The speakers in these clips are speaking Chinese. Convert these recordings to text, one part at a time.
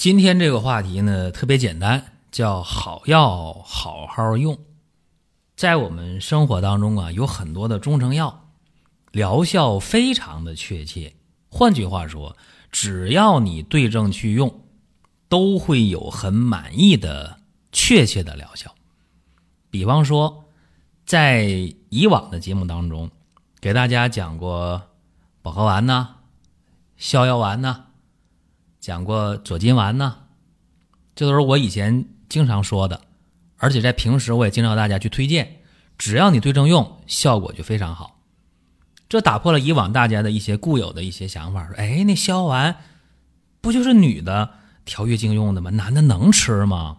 今天这个话题呢，特别简单，叫好药好好用。在我们生活当中啊，有很多的中成药，疗效非常的确切。换句话说，只要你对症去用，都会有很满意的确切的疗效。比方说，在以往的节目当中，给大家讲过保和丸呐、逍遥丸呐。讲过左金丸呢，这都是我以前经常说的，而且在平时我也经常大家去推荐，只要你对症用，效果就非常好。这打破了以往大家的一些固有的一些想法，说，哎，那消丸不就是女的调月经用的吗？男的能吃吗？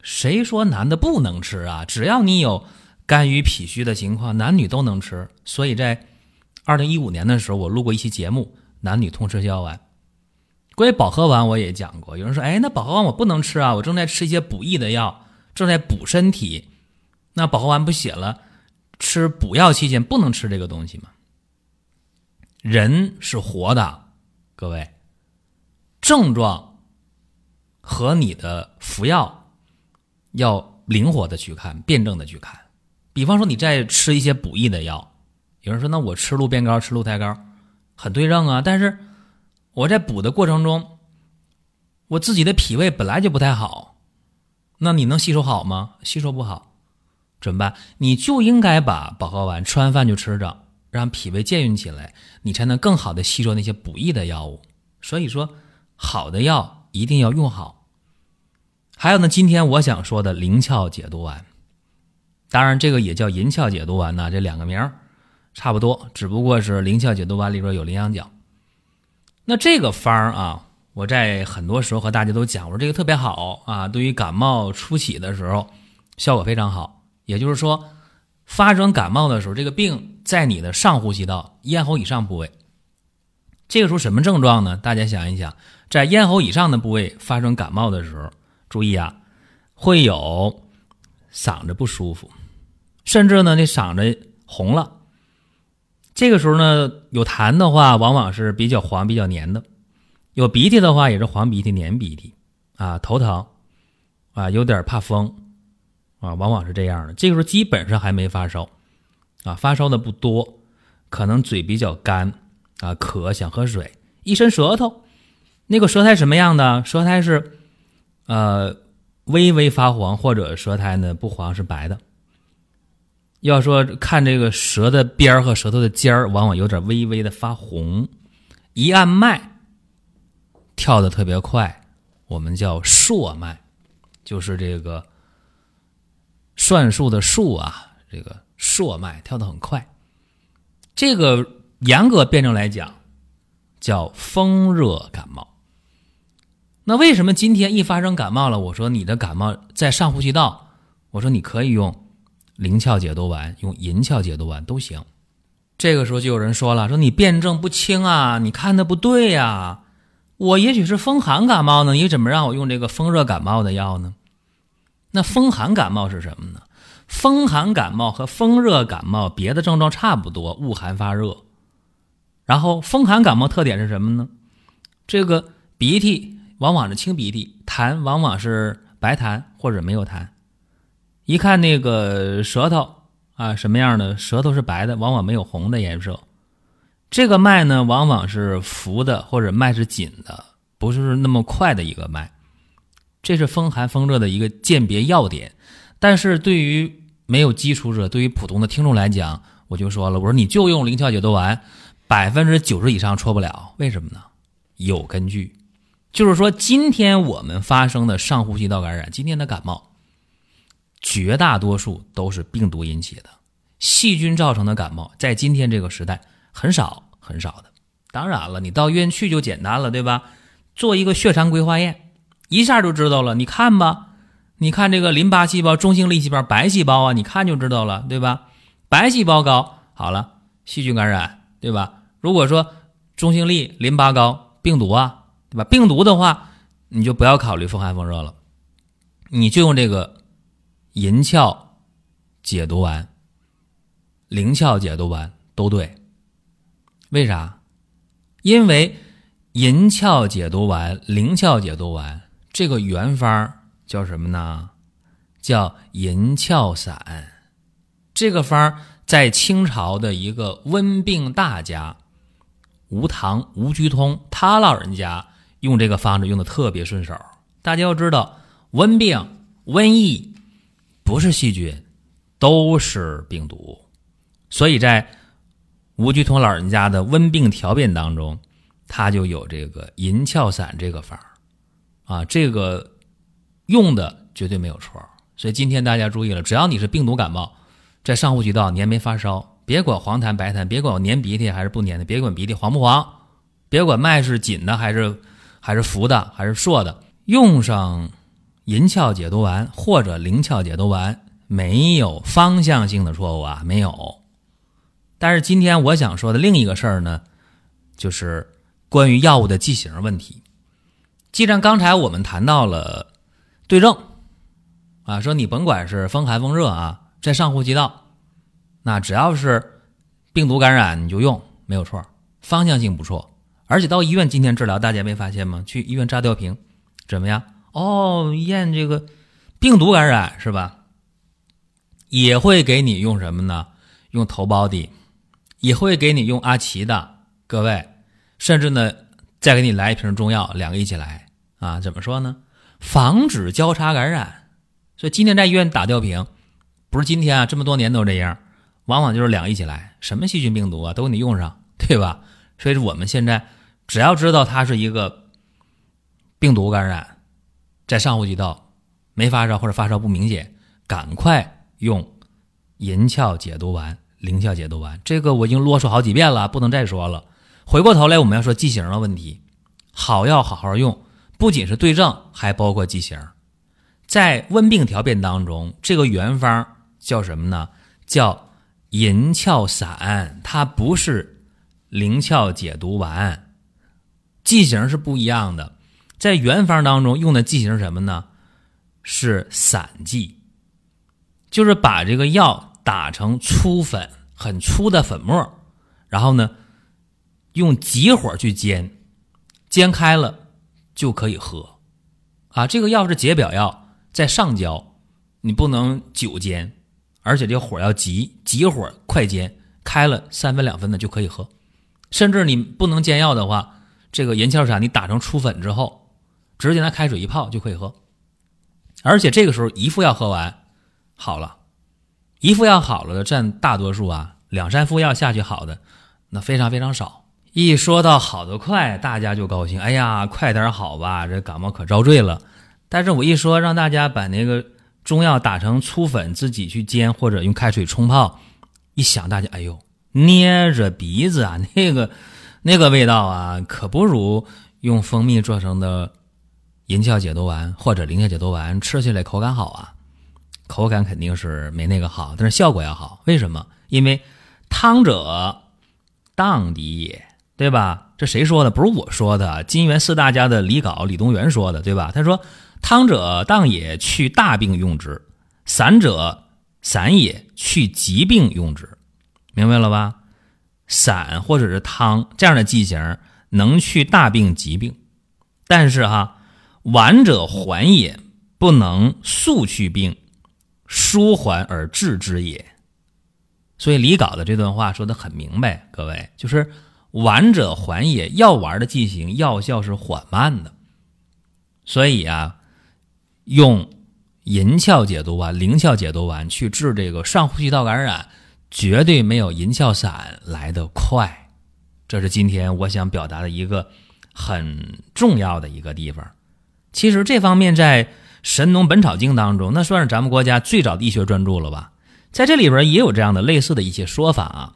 谁说男的不能吃啊？只要你有肝郁脾虚的情况，男女都能吃。所以在二零一五年的时候，我录过一期节目，男女通吃消丸。关于保和丸，我也讲过。有人说：“哎，那保和丸我不能吃啊，我正在吃一些补益的药，正在补身体。那保和丸不写了，吃补药期间不能吃这个东西吗？”人是活的，各位，症状和你的服药要灵活的去看，辩证的去看。比方说，你在吃一些补益的药，有人说：“那我吃鹿鞭膏、吃鹿胎膏，很对症啊。”但是。我在补的过程中，我自己的脾胃本来就不太好，那你能吸收好吗？吸收不好，怎么办？你就应该把保和丸吃完饭就吃着，让脾胃健运起来，你才能更好的吸收那些补益的药物。所以说，好的药一定要用好。还有呢，今天我想说的灵窍解毒丸，当然这个也叫银翘解毒丸呢，这两个名儿差不多，只不过是灵窍解毒丸里边有羚羊角。那这个方儿啊，我在很多时候和大家都讲，我说这个特别好啊，对于感冒初起的时候，效果非常好。也就是说，发生感冒的时候，这个病在你的上呼吸道咽喉以上部位，这个时候什么症状呢？大家想一想，在咽喉以上的部位发生感冒的时候，注意啊，会有嗓子不舒服，甚至呢，那嗓子红了。这个时候呢，有痰的话，往往是比较黄、比较黏的；有鼻涕的话，也是黄鼻涕、黏鼻涕。啊，头疼，啊，有点怕风，啊，往往是这样的。这个时候基本上还没发烧，啊，发烧的不多，可能嘴比较干，啊，渴，想喝水，一伸舌头，那个舌苔什么样的？舌苔是，呃，微微发黄，或者舌苔呢不黄，是白的。要说看这个舌的边儿和舌头的尖儿，往往有点微微的发红，一按脉跳的特别快，我们叫数脉，就是这个算术的数啊，这个数脉跳的很快。这个严格辩证来讲，叫风热感冒。那为什么今天一发生感冒了，我说你的感冒在上呼吸道，我说你可以用。灵窍解毒丸用银翘解毒丸都行，这个时候就有人说了：“说你辩证不清啊，你看的不对呀。我也许是风寒感冒呢，你怎么让我用这个风热感冒的药呢？那风寒感冒是什么呢？风寒感冒和风热感冒别的症状差不多，恶寒发热。然后风寒感冒特点是什么呢？这个鼻涕往往是清鼻涕，痰往往是白痰或者没有痰。”一看那个舌头啊，什么样的？舌头是白的，往往没有红的颜色。这个脉呢，往往是浮的，或者脉是紧的，不是那么快的一个脉。这是风寒风热的一个鉴别要点。但是对于没有基础者，对于普通的听众来讲，我就说了，我说你就用灵窍解毒丸，百分之九十以上错不了。为什么呢？有根据，就是说今天我们发生的上呼吸道感染，今天的感冒。绝大多数都是病毒引起的，细菌造成的感冒，在今天这个时代很少很少的。当然了，你到医院去就简单了，对吧？做一个血常规化验，一下就知道了。你看吧，你看这个淋巴细胞、中性粒细胞、白细胞啊，你看就知道了，对吧？白细胞高，好了，细菌感染，对吧？如果说中性粒、淋巴高，病毒啊，对吧？病毒的话，你就不要考虑风寒风热了，你就用这个银翘解毒丸、灵翘解毒丸都对。为啥？因为银翘解毒丸、灵翘解毒丸这个原方叫什么呢？叫银翘散。这个方在清朝的一个温病大家吴唐吴居通，他老人家用这个方子用的特别顺手。大家要知道，温病、瘟疫不是细菌，都是病毒，所以在。吴鞠通老人家的温病调变当中，他就有这个银翘散这个法儿，啊，这个用的绝对没有错。所以今天大家注意了，只要你是病毒感冒，在上呼吸道黏没发烧，别管黄痰白痰，别管我粘鼻涕还是不粘的，别管鼻涕黄不黄，别管脉是紧的还是还是浮的还是硕的，用上银翘解毒丸或者灵翘解毒丸，没有方向性的错误啊，没有。但是今天我想说的另一个事儿呢，就是关于药物的剂型问题。既然刚才我们谈到了对症，啊，说你甭管是风寒风热啊，在上呼吸道，那只要是病毒感染你就用没有错，方向性不错。而且到医院今天治疗，大家没发现吗？去医院扎吊瓶，怎么样？哦，验这个病毒感染是吧？也会给你用什么呢？用头孢的。也会给你用阿奇的，各位，甚至呢，再给你来一瓶中药，两个一起来啊？怎么说呢？防止交叉感染。所以今天在医院打吊瓶，不是今天啊，这么多年都这样，往往就是两个一起来，什么细菌病毒啊，都给你用上，对吧？所以我们现在只要知道它是一个病毒感染，在上呼吸道没发烧或者发烧不明显，赶快用银翘解毒丸。灵翘解毒丸，这个我已经啰嗦好几遍了，不能再说了。回过头来，我们要说剂型的问题。好药好好用，不仅是对症，还包括剂型。在温病调变当中，这个原方叫什么呢？叫银翘散，它不是灵翘解毒丸，剂型是不一样的。在原方当中用的剂型是什么呢？是散剂，就是把这个药。打成粗粉，很粗的粉末，然后呢，用急火去煎，煎开了就可以喝。啊，这个药是解表药，在上焦，你不能久煎，而且这火要急，急火快煎，开了三分两分的就可以喝。甚至你不能煎药的话，这个银翘散你打成粗粉之后，直接拿开水一泡就可以喝。而且这个时候一副药喝完，好了。一副药好了的占大多数啊，两三副药下去好的，那非常非常少。一说到好的快，大家就高兴，哎呀，快点好吧，这感冒可遭罪了。但是我一说让大家把那个中药打成粗粉，自己去煎或者用开水冲泡，一想大家，哎呦，捏着鼻子啊，那个那个味道啊，可不如用蜂蜜做成的银翘解毒丸或者灵翘解毒丸吃起来口感好啊。口感肯定是没那个好，但是效果要好。为什么？因为汤者当敌也，对吧？这谁说的？不是我说的，金元四大家的李杲、李东垣说的，对吧？他说：“汤者当也，去大病用之；散者散也，去疾病用之。”明白了吧？散或者是汤这样的剂型能去大病疾病，但是哈，丸者缓也，不能速去病。舒缓而治之也，所以李杲的这段话说的很明白，各位就是丸者缓也，药丸的进行药效是缓慢的，所以啊，用银翘解毒丸、灵翘解毒丸去治这个上呼吸道感染，绝对没有银翘散来的快。这是今天我想表达的一个很重要的一个地方。其实这方面在。《神农本草经》当中，那算是咱们国家最早的医学专著了吧？在这里边也有这样的类似的一些说法啊。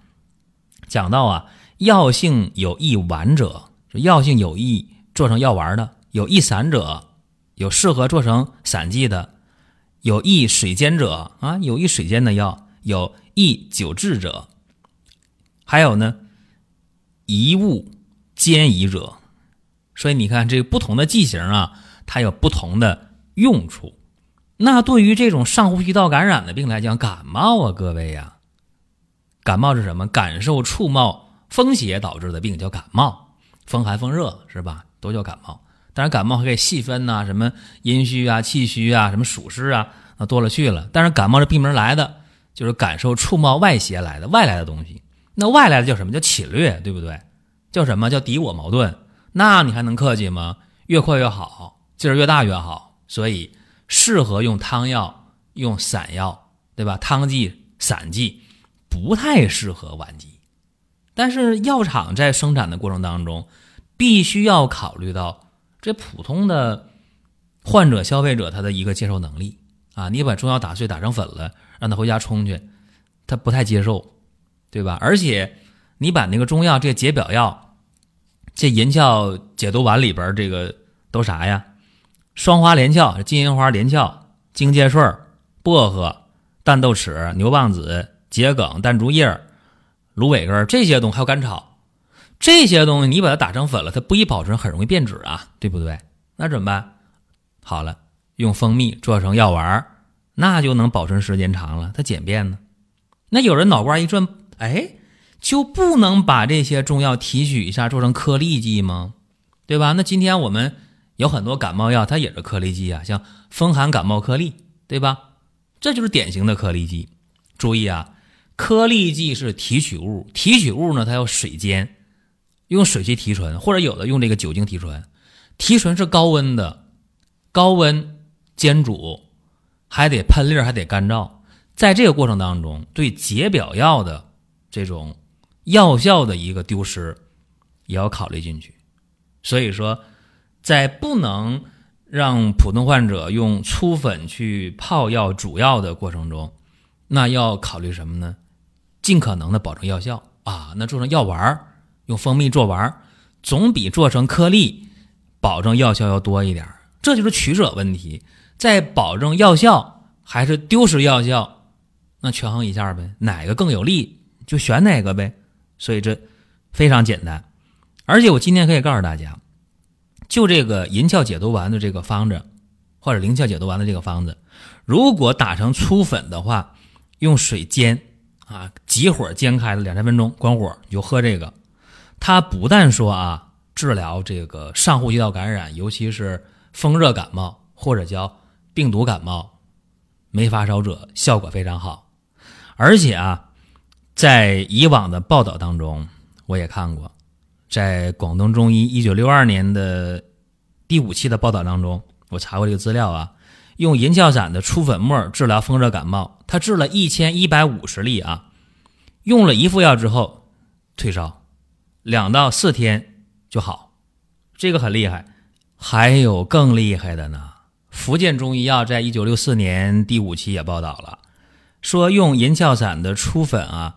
讲到啊，药性有益丸者，药性有益做成药丸的，有易散者，有适合做成散剂的，有易水煎者啊，有易水煎的药，有易久治者，还有呢，宜物煎宜者。所以你看，这不同的剂型啊，它有不同的用处。那对于这种上呼吸道感染的病来讲，感冒啊，各位呀，感冒是什么？感受触冒风邪导致的病叫感冒，风寒风热是吧？都叫感冒。当然，感冒还可以细分呐，什么阴虚啊、气虚啊、什么暑湿啊，那多了去了。但是感冒是闭门来的就是感受触冒外邪来的外来的东西。那外来的叫什么叫侵略，对不对？叫什么叫敌我矛盾？那你还能客气吗？越快越好，劲儿越大越好。所以适合用汤药、用散药，对吧？汤剂、散剂不太适合顽疾。但是药厂在生产的过程当中，必须要考虑到这普通的患者、消费者他的一个接受能力啊。你把中药打碎、打成粉了，让他回家冲去，他不太接受，对吧？而且你把那个中药这解表药。这银翘解毒丸里边这个都啥呀？双花连翘、金银花连翘、荆芥穗、薄荷、淡豆豉、牛蒡子、桔梗、淡竹叶、芦苇根这些东西，还有甘草，这些东西你把它打成粉了，它不易保存，很容易变质啊，对不对？那怎么办？好了，用蜂蜜做成药丸，那就能保存时间长了，它简便呢。那有人脑瓜一转，哎。就不能把这些中药提取一下做成颗粒剂吗？对吧？那今天我们有很多感冒药，它也是颗粒剂啊，像风寒感冒颗粒，对吧？这就是典型的颗粒剂。注意啊，颗粒剂是提取物，提取物呢它要水煎，用水去提纯，或者有的用这个酒精提纯。提纯是高温的，高温煎煮，还得喷粒，还得干燥。在这个过程当中，对解表药的这种。药效的一个丢失，也要考虑进去。所以说，在不能让普通患者用粗粉去泡药煮药的过程中，那要考虑什么呢？尽可能的保证药效啊。那做成药丸儿用蜂蜜做丸儿总比做成颗粒保证药效要多一点这就是取舍问题，在保证药效还是丢失药效，那权衡一下呗，哪个更有利就选哪个呗。所以这非常简单，而且我今天可以告诉大家，就这个银翘解毒丸的这个方子，或者灵翘解毒丸的这个方子，如果打成粗粉的话，用水煎啊，急火煎开了两三分钟，关火你就喝这个。它不但说啊，治疗这个上呼吸道感染，尤其是风热感冒或者叫病毒感冒，没发烧者效果非常好，而且啊。在以往的报道当中，我也看过，在广东中医一九六二年的第五期的报道当中，我查过这个资料啊，用银翘散的粗粉末治疗风热感冒，他治了一千一百五十例啊，用了一副药之后退烧，两到四天就好，这个很厉害。还有更厉害的呢，福建中医药在一九六四年第五期也报道了。说用银翘散的粗粉啊，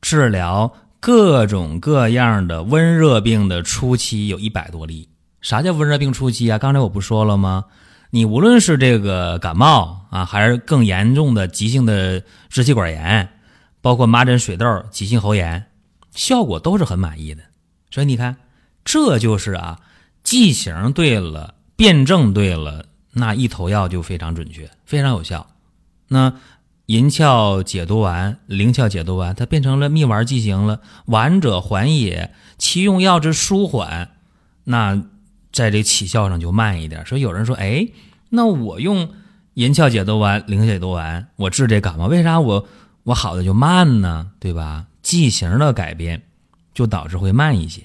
治疗各种各样的温热病的初期有一百多例。啥叫温热病初期啊？刚才我不说了吗？你无论是这个感冒啊，还是更严重的急性的支气管炎，包括麻疹、水痘、急性喉炎，效果都是很满意的。所以你看，这就是啊，剂型对了，辩证对了，那一头药就非常准确，非常有效。那。银翘解毒丸、灵翘解毒丸，它变成了蜜丸剂型了。丸者缓也，其用药之舒缓，那在这起效上就慢一点。所以有人说，哎，那我用银翘解毒丸、灵解毒丸，我治这感冒，为啥我我好的就慢呢？对吧？剂型的改变就导致会慢一些。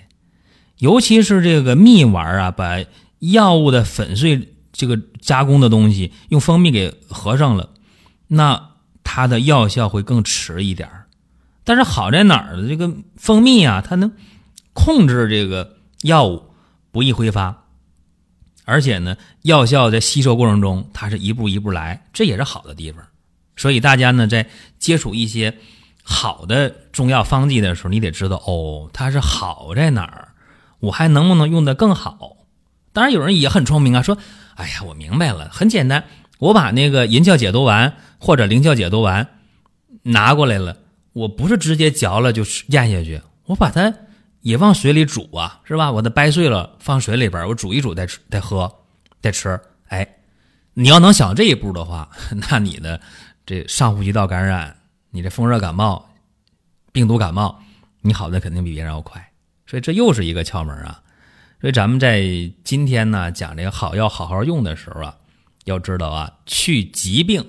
尤其是这个蜜丸啊，把药物的粉碎这个加工的东西用蜂蜜给合上了，那。它的药效会更迟一点儿但是好在哪儿呢？这个蜂蜜啊，它能控制这个药物不易挥发，而且呢，药效在吸收过程中，它是一步一步来，这也是好的地方。所以大家呢，在接触一些好的中药方剂的时候，你得知道哦，它是好在哪儿，我还能不能用的更好？当然有人也很聪明啊，说，哎呀，我明白了，很简单，我把那个银翘解毒丸或者灵翘解毒丸拿过来了，我不是直接嚼了就咽下去，我把它也往水里煮啊，是吧？我它掰碎了放水里边，我煮一煮再吃再喝 再吃。哎，你要能想这一步的话，那你的这上呼吸道感染，你这风热感冒、病毒感冒，你好的肯定比别人要快。所以这又是一个窍门啊。所以咱们在今天呢讲这个好药好好用的时候啊，要知道啊，去疾病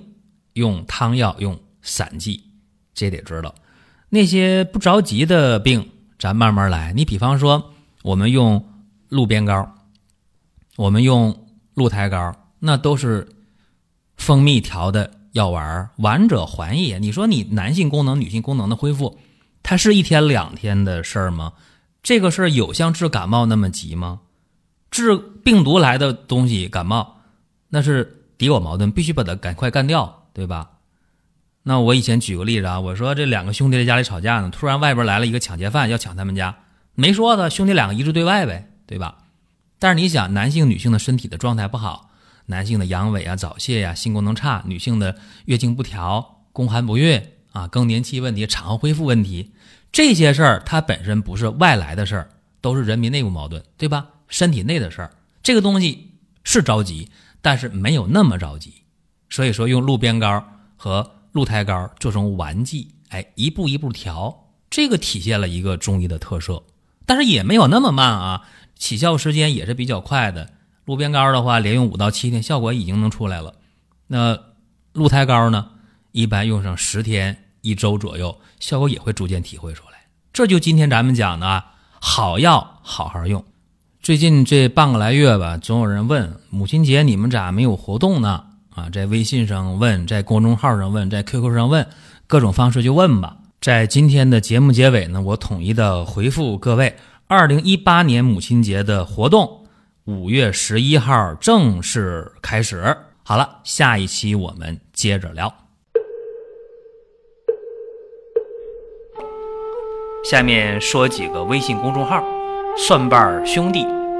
用汤药用散剂，这得知道。那些不着急的病，咱慢慢来。你比方说，我们用鹿鞭膏，我们用鹿胎膏，那都是蜂蜜调的药丸，丸者还也。你说你男性功能、女性功能的恢复，它是一天两天的事儿吗？这个事儿有像治感冒那么急吗？治病毒来的东西感冒，那是敌我矛盾，必须把它赶快干掉，对吧？那我以前举个例子啊，我说这两个兄弟在家里吵架呢，突然外边来了一个抢劫犯要抢他们家，没说的兄弟两个一致对外呗，对吧？但是你想，男性女性的身体的状态不好，男性的阳痿啊、早泄呀、性功能差，女性的月经不调、宫寒不孕啊、更年期问题、产后恢复问题。这些事儿它本身不是外来的事儿，都是人民内部矛盾，对吧？身体内的事儿，这个东西是着急，但是没有那么着急。所以说，用鹿鞭膏和鹿胎膏做成丸剂，哎，一步一步调，这个体现了一个中医的特色。但是也没有那么慢啊，起效时间也是比较快的。鹿鞭膏的话，连用五到七天，效果已经能出来了。那鹿胎膏呢，一般用上十天。一周左右，效果也会逐渐体会出来。这就今天咱们讲的，好药好好用。最近这半个来月吧，总有人问母亲节你们咋没有活动呢？啊，在微信上问，在公众号上问，在 QQ 上问，各种方式就问吧。在今天的节目结尾呢，我统一的回复各位：二零一八年母亲节的活动，五月十一号正式开始。好了，下一期我们接着聊。下面说几个微信公众号：蒜瓣兄弟、